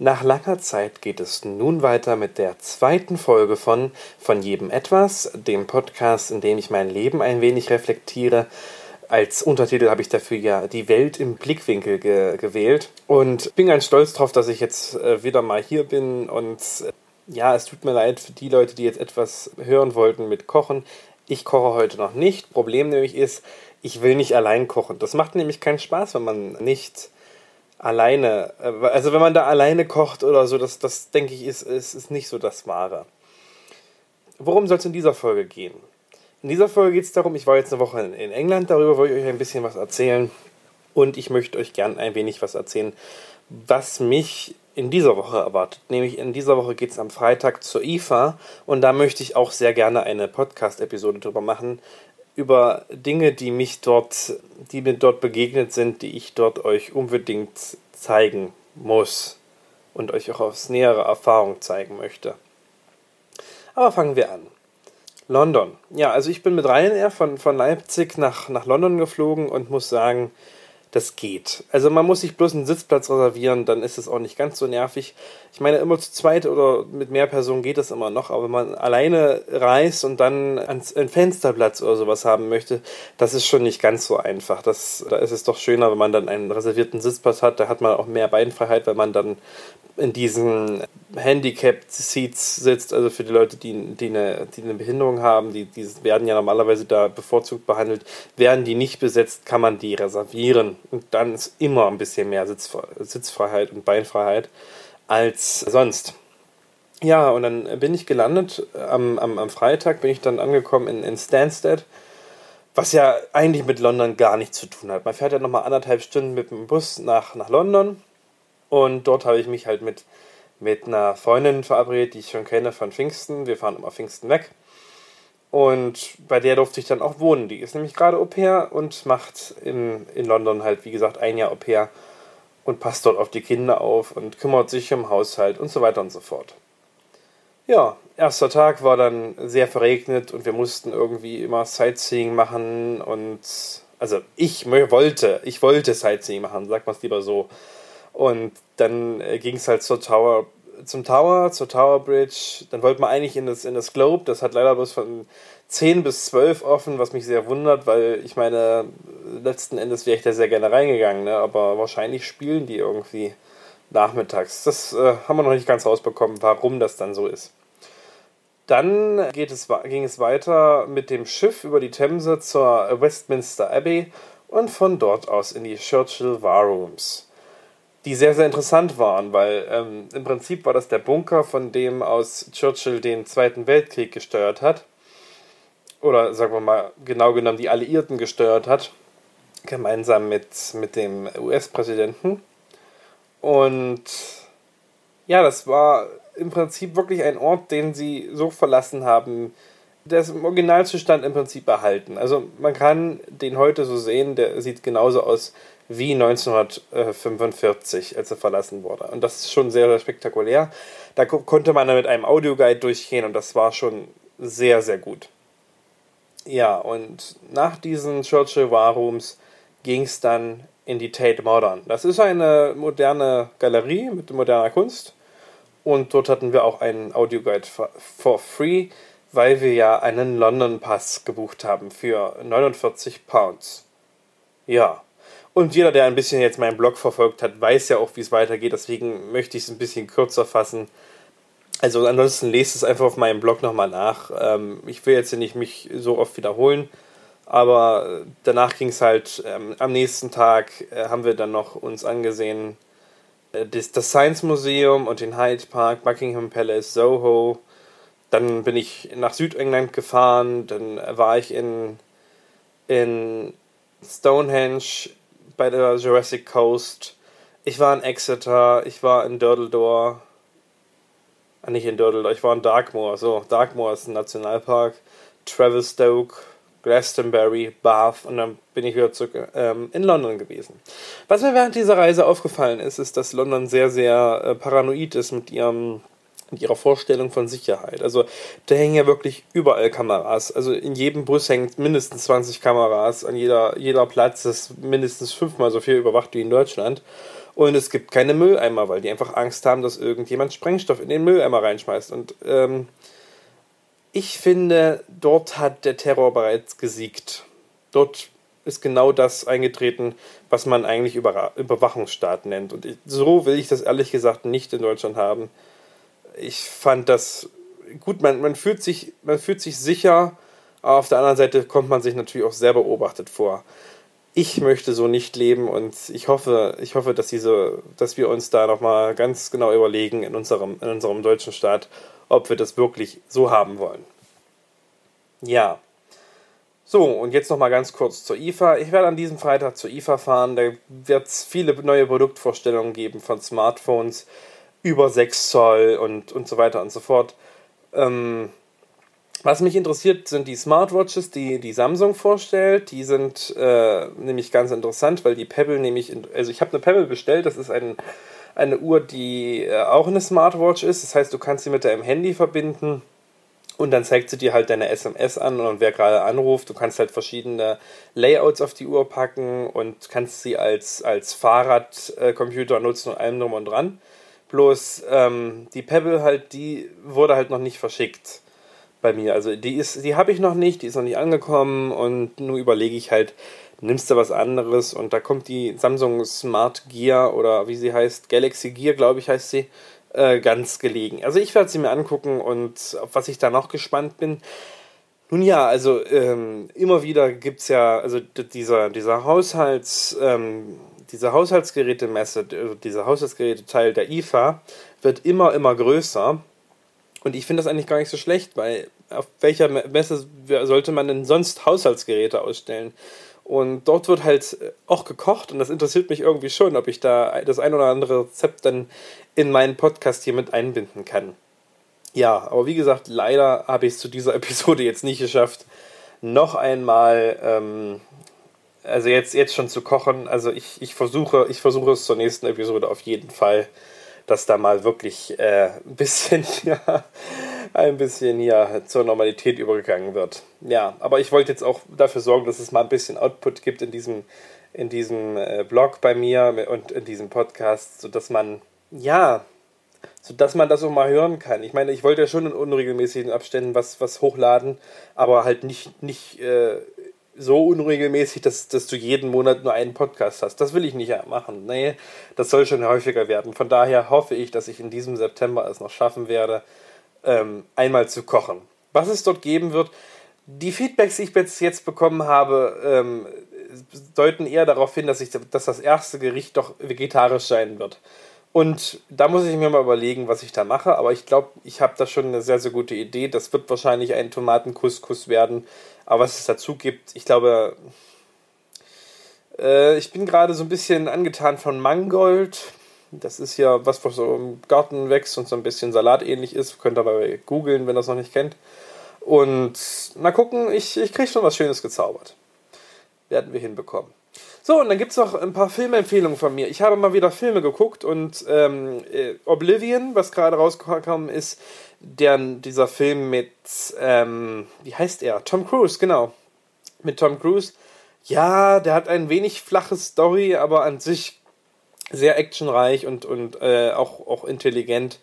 Nach langer Zeit geht es nun weiter mit der zweiten Folge von Von jedem etwas, dem Podcast, in dem ich mein Leben ein wenig reflektiere. Als Untertitel habe ich dafür ja die Welt im Blickwinkel ge gewählt und bin ganz stolz darauf, dass ich jetzt äh, wieder mal hier bin und äh, ja, es tut mir leid für die Leute, die jetzt etwas hören wollten mit Kochen. Ich koche heute noch nicht. Problem nämlich ist, ich will nicht allein kochen. Das macht nämlich keinen Spaß, wenn man nicht alleine, äh, also wenn man da alleine kocht oder so, das, das denke ich, ist, ist, ist nicht so das Wahre. Worum soll es in dieser Folge gehen? In dieser Folge geht es darum, ich war jetzt eine Woche in, England, darüber wollte ich euch ein bisschen was erzählen und ich möchte euch gern ein wenig was erzählen, was mich in dieser Woche erwartet. Nämlich in dieser Woche geht es am Freitag zur IFA und da möchte ich auch sehr gerne eine Podcast-Episode drüber machen, über Dinge, die mich dort, die mir dort begegnet sind, die ich dort euch unbedingt zeigen muss und euch auch aus näherer Erfahrung zeigen möchte. Aber fangen wir an. London. Ja, also ich bin mit Ryanair von, von Leipzig nach, nach London geflogen und muss sagen, das geht. Also man muss sich bloß einen Sitzplatz reservieren, dann ist es auch nicht ganz so nervig. Ich meine, immer zu zweit oder mit mehr Personen geht das immer noch, aber wenn man alleine reist und dann einen Fensterplatz oder sowas haben möchte, das ist schon nicht ganz so einfach. Das, da ist es doch schöner, wenn man dann einen reservierten Sitzplatz hat, da hat man auch mehr Beinfreiheit, weil man dann in diesen Handicapped Seats sitzt, also für die Leute, die, die, eine, die eine Behinderung haben, die, die werden ja normalerweise da bevorzugt behandelt, werden die nicht besetzt, kann man die reservieren. Und dann ist immer ein bisschen mehr Sitzfre Sitzfreiheit und Beinfreiheit als sonst. Ja, und dann bin ich gelandet, am, am, am Freitag bin ich dann angekommen in, in Stansted, was ja eigentlich mit London gar nichts zu tun hat. Man fährt ja nochmal anderthalb Stunden mit dem Bus nach, nach London und dort habe ich mich halt mit, mit einer Freundin verabredet, die ich schon kenne von Pfingsten. Wir fahren immer Pfingsten weg. Und bei der durfte ich dann auch wohnen. Die ist nämlich gerade Au pair und macht in, in London halt, wie gesagt, ein Jahr Au pair und passt dort auf die Kinder auf und kümmert sich um Haushalt und so weiter und so fort. Ja, erster Tag war dann sehr verregnet und wir mussten irgendwie immer Sightseeing machen und also ich wollte, ich wollte Sightseeing machen, sagt man es lieber so. Und dann äh, ging es halt zur Tower, zum Tower, zur Tower Bridge. Dann wollte man eigentlich in das, in das Globe. Das hat leider bloß von 10 bis 12 offen, was mich sehr wundert, weil ich meine, letzten Endes wäre ich da sehr gerne reingegangen, ne? aber wahrscheinlich spielen die irgendwie nachmittags. Das äh, haben wir noch nicht ganz rausbekommen, warum das dann so ist. Dann geht es, ging es weiter mit dem Schiff über die Themse zur Westminster Abbey und von dort aus in die Churchill War Rooms die sehr, sehr interessant waren, weil ähm, im Prinzip war das der Bunker, von dem aus Churchill den Zweiten Weltkrieg gesteuert hat. Oder sagen wir mal, genau genommen die Alliierten gesteuert hat, gemeinsam mit, mit dem US-Präsidenten. Und ja, das war im Prinzip wirklich ein Ort, den sie so verlassen haben, ist im Originalzustand im Prinzip erhalten. Also man kann den heute so sehen, der sieht genauso aus wie 1945, als er verlassen wurde. Und das ist schon sehr, sehr spektakulär. Da konnte man dann mit einem Audioguide durchgehen und das war schon sehr, sehr gut. Ja, und nach diesen Churchill War Rooms ging es dann in die Tate Modern. Das ist eine moderne Galerie mit moderner Kunst. Und dort hatten wir auch einen Audioguide for free, weil wir ja einen London Pass gebucht haben für 49 Pounds. Ja, und jeder, der ein bisschen jetzt meinen Blog verfolgt hat, weiß ja auch, wie es weitergeht. Deswegen möchte ich es ein bisschen kürzer fassen. Also ansonsten lest es einfach auf meinem Blog nochmal nach. Ähm, ich will jetzt nicht mich so oft wiederholen. Aber danach ging es halt, ähm, am nächsten Tag äh, haben wir dann noch uns angesehen, äh, das, das Science Museum und den Hyde Park, Buckingham Palace, Soho. Dann bin ich nach Südengland gefahren, dann war ich in, in Stonehenge, bei der Jurassic Coast. Ich war in Exeter, ich war in Durdledor. Ah, nicht in Durdledor, ich war in Darkmoor. So, Darkmoor ist ein Nationalpark. Travelstoke, Glastonbury, Bath und dann bin ich wieder zurück ähm, in London gewesen. Was mir während dieser Reise aufgefallen ist, ist, dass London sehr, sehr äh, paranoid ist mit ihrem mit ihrer Vorstellung von Sicherheit. Also da hängen ja wirklich überall Kameras. Also in jedem Bus hängt mindestens 20 Kameras. An jeder, jeder Platz ist mindestens fünfmal so viel überwacht wie in Deutschland. Und es gibt keine Mülleimer, weil die einfach Angst haben, dass irgendjemand Sprengstoff in den Mülleimer reinschmeißt. Und ähm, ich finde, dort hat der Terror bereits gesiegt. Dort ist genau das eingetreten, was man eigentlich Über Überwachungsstaat nennt. Und so will ich das ehrlich gesagt nicht in Deutschland haben. Ich fand das gut, man, man, fühlt sich, man fühlt sich sicher, aber auf der anderen Seite kommt man sich natürlich auch sehr beobachtet vor ich möchte so nicht leben und ich hoffe, ich hoffe, dass diese, dass wir uns da nochmal ganz genau überlegen in unserem, in unserem deutschen Staat, ob wir das wirklich so haben wollen. Ja. So, und jetzt nochmal ganz kurz zur IFA. Ich werde an diesem Freitag zur IFA fahren. Da wird es viele neue Produktvorstellungen geben von Smartphones über 6 Zoll und, und so weiter und so fort. Ähm, was mich interessiert, sind die Smartwatches, die die Samsung vorstellt. Die sind äh, nämlich ganz interessant, weil die Pebble nämlich, in, also ich habe eine Pebble bestellt, das ist ein, eine Uhr, die äh, auch eine Smartwatch ist. Das heißt, du kannst sie mit deinem Handy verbinden und dann zeigt sie dir halt deine SMS an und wer gerade anruft. Du kannst halt verschiedene Layouts auf die Uhr packen und kannst sie als, als Fahrradcomputer nutzen und allem drum und dran. Bloß ähm, die Pebble halt, die wurde halt noch nicht verschickt bei mir. Also die ist, die habe ich noch nicht, die ist noch nicht angekommen und nur überlege ich halt, nimmst du was anderes und da kommt die Samsung Smart Gear oder wie sie heißt, Galaxy Gear, glaube ich, heißt sie, äh, ganz gelegen. Also ich werde sie mir angucken und auf was ich da noch gespannt bin. Nun ja, also ähm, immer wieder gibt es ja, also dieser, dieser Haushalts, ähm, diese Haushaltsgerätemesse, also dieser Haushaltsgeräteteil der IFA wird immer, immer größer. Und ich finde das eigentlich gar nicht so schlecht, weil auf welcher Messe sollte man denn sonst Haushaltsgeräte ausstellen? Und dort wird halt auch gekocht und das interessiert mich irgendwie schon, ob ich da das ein oder andere Rezept dann in meinen Podcast hier mit einbinden kann. Ja, aber wie gesagt, leider habe ich es zu dieser Episode jetzt nicht geschafft, noch einmal, ähm, also jetzt, jetzt schon zu kochen. Also ich, ich, versuche, ich versuche es zur nächsten Episode auf jeden Fall dass da mal wirklich äh, ein bisschen ja, ein bisschen hier zur Normalität übergegangen wird. Ja, aber ich wollte jetzt auch dafür sorgen, dass es mal ein bisschen Output gibt in diesem in diesem äh, Blog bei mir und in diesem Podcast, sodass man ja, sodass man das auch mal hören kann. Ich meine, ich wollte ja schon in unregelmäßigen Abständen was was hochladen, aber halt nicht nicht äh, so unregelmäßig, dass, dass du jeden Monat nur einen Podcast hast. Das will ich nicht machen. Nee, das soll schon häufiger werden. Von daher hoffe ich, dass ich in diesem September es noch schaffen werde, ähm, einmal zu kochen. Was es dort geben wird, die Feedbacks, die ich bis jetzt bekommen habe, ähm, deuten eher darauf hin, dass, ich, dass das erste Gericht doch vegetarisch sein wird. Und da muss ich mir mal überlegen, was ich da mache. Aber ich glaube, ich habe da schon eine sehr, sehr gute Idee. Das wird wahrscheinlich ein Tomatenkuskus werden. Aber was es dazu gibt, ich glaube, äh, ich bin gerade so ein bisschen angetan von Mangold. Das ist ja was, was so im Garten wächst und so ein bisschen salatähnlich ist. Könnt ihr aber googeln, wenn ihr das noch nicht kennt. Und mal gucken, ich, ich kriege schon was Schönes gezaubert. Werden wir hinbekommen. So, und dann gibt es noch ein paar Filmempfehlungen von mir. Ich habe mal wieder Filme geguckt und ähm, äh, Oblivion, was gerade rausgekommen ist, der, dieser Film mit, ähm, wie heißt er? Tom Cruise, genau. Mit Tom Cruise. Ja, der hat ein wenig flache Story, aber an sich sehr actionreich und, und äh, auch, auch intelligent.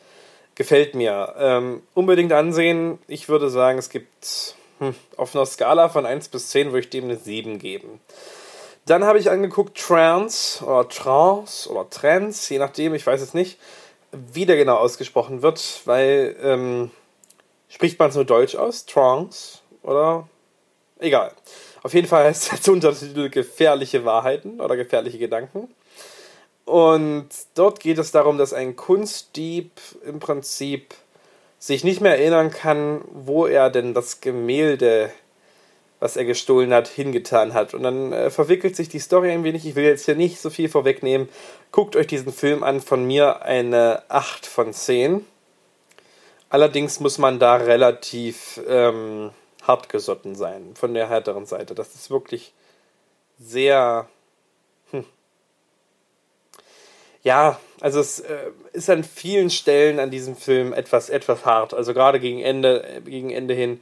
Gefällt mir. Ähm, unbedingt ansehen. Ich würde sagen, es gibt hm, auf einer Skala von 1 bis 10 würde ich dem eine 7 geben. Dann habe ich angeguckt Trance oder Trance oder Trance, je nachdem, ich weiß es nicht, wie der genau ausgesprochen wird, weil ähm, spricht man es nur Deutsch aus? Trance oder? Egal. Auf jeden Fall heißt der Untertitel Gefährliche Wahrheiten oder gefährliche Gedanken. Und dort geht es darum, dass ein Kunstdieb im Prinzip sich nicht mehr erinnern kann, wo er denn das Gemälde was er gestohlen hat, hingetan hat. Und dann äh, verwickelt sich die Story ein wenig. Ich will jetzt hier nicht so viel vorwegnehmen. Guckt euch diesen Film an. Von mir eine 8 von 10. Allerdings muss man da relativ ähm, hartgesotten sein, von der härteren Seite. Das ist wirklich sehr. Hm. Ja, also es äh, ist an vielen Stellen an diesem Film etwas, etwas hart. Also gerade gegen Ende, gegen Ende hin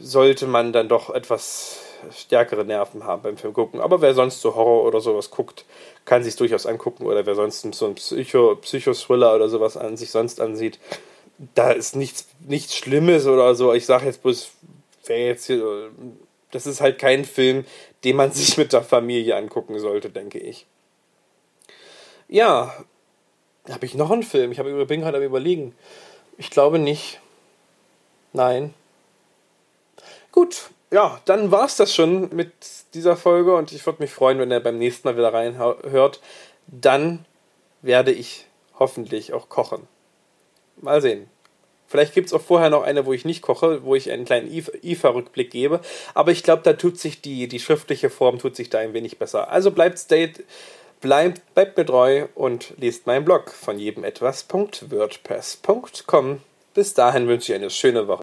sollte man dann doch etwas stärkere Nerven haben beim Film gucken. Aber wer sonst so Horror oder sowas guckt, kann sich durchaus angucken. Oder wer sonst so ein Psycho, Psychothriller oder sowas an sich sonst ansieht, da ist nichts, nichts Schlimmes oder so. Ich sage jetzt bloß, wer jetzt hier, das ist halt kein Film, den man sich mit der Familie angucken sollte, denke ich. Ja, habe ich noch einen Film? Ich habe bin gerade am überlegen. Ich glaube nicht. Nein. Gut, ja, dann war es das schon mit dieser Folge und ich würde mich freuen, wenn er beim nächsten Mal wieder reinhört. Dann werde ich hoffentlich auch kochen. Mal sehen. Vielleicht gibt es auch vorher noch eine, wo ich nicht koche, wo ich einen kleinen IFA-Rückblick gebe. Aber ich glaube, da tut sich die, die schriftliche Form tut sich da ein wenig besser. Also bleibt state, bleibt, bleibt mir treu und lest meinen Blog von jedem etwas.wordpress.com. Bis dahin wünsche ich eine schöne Woche.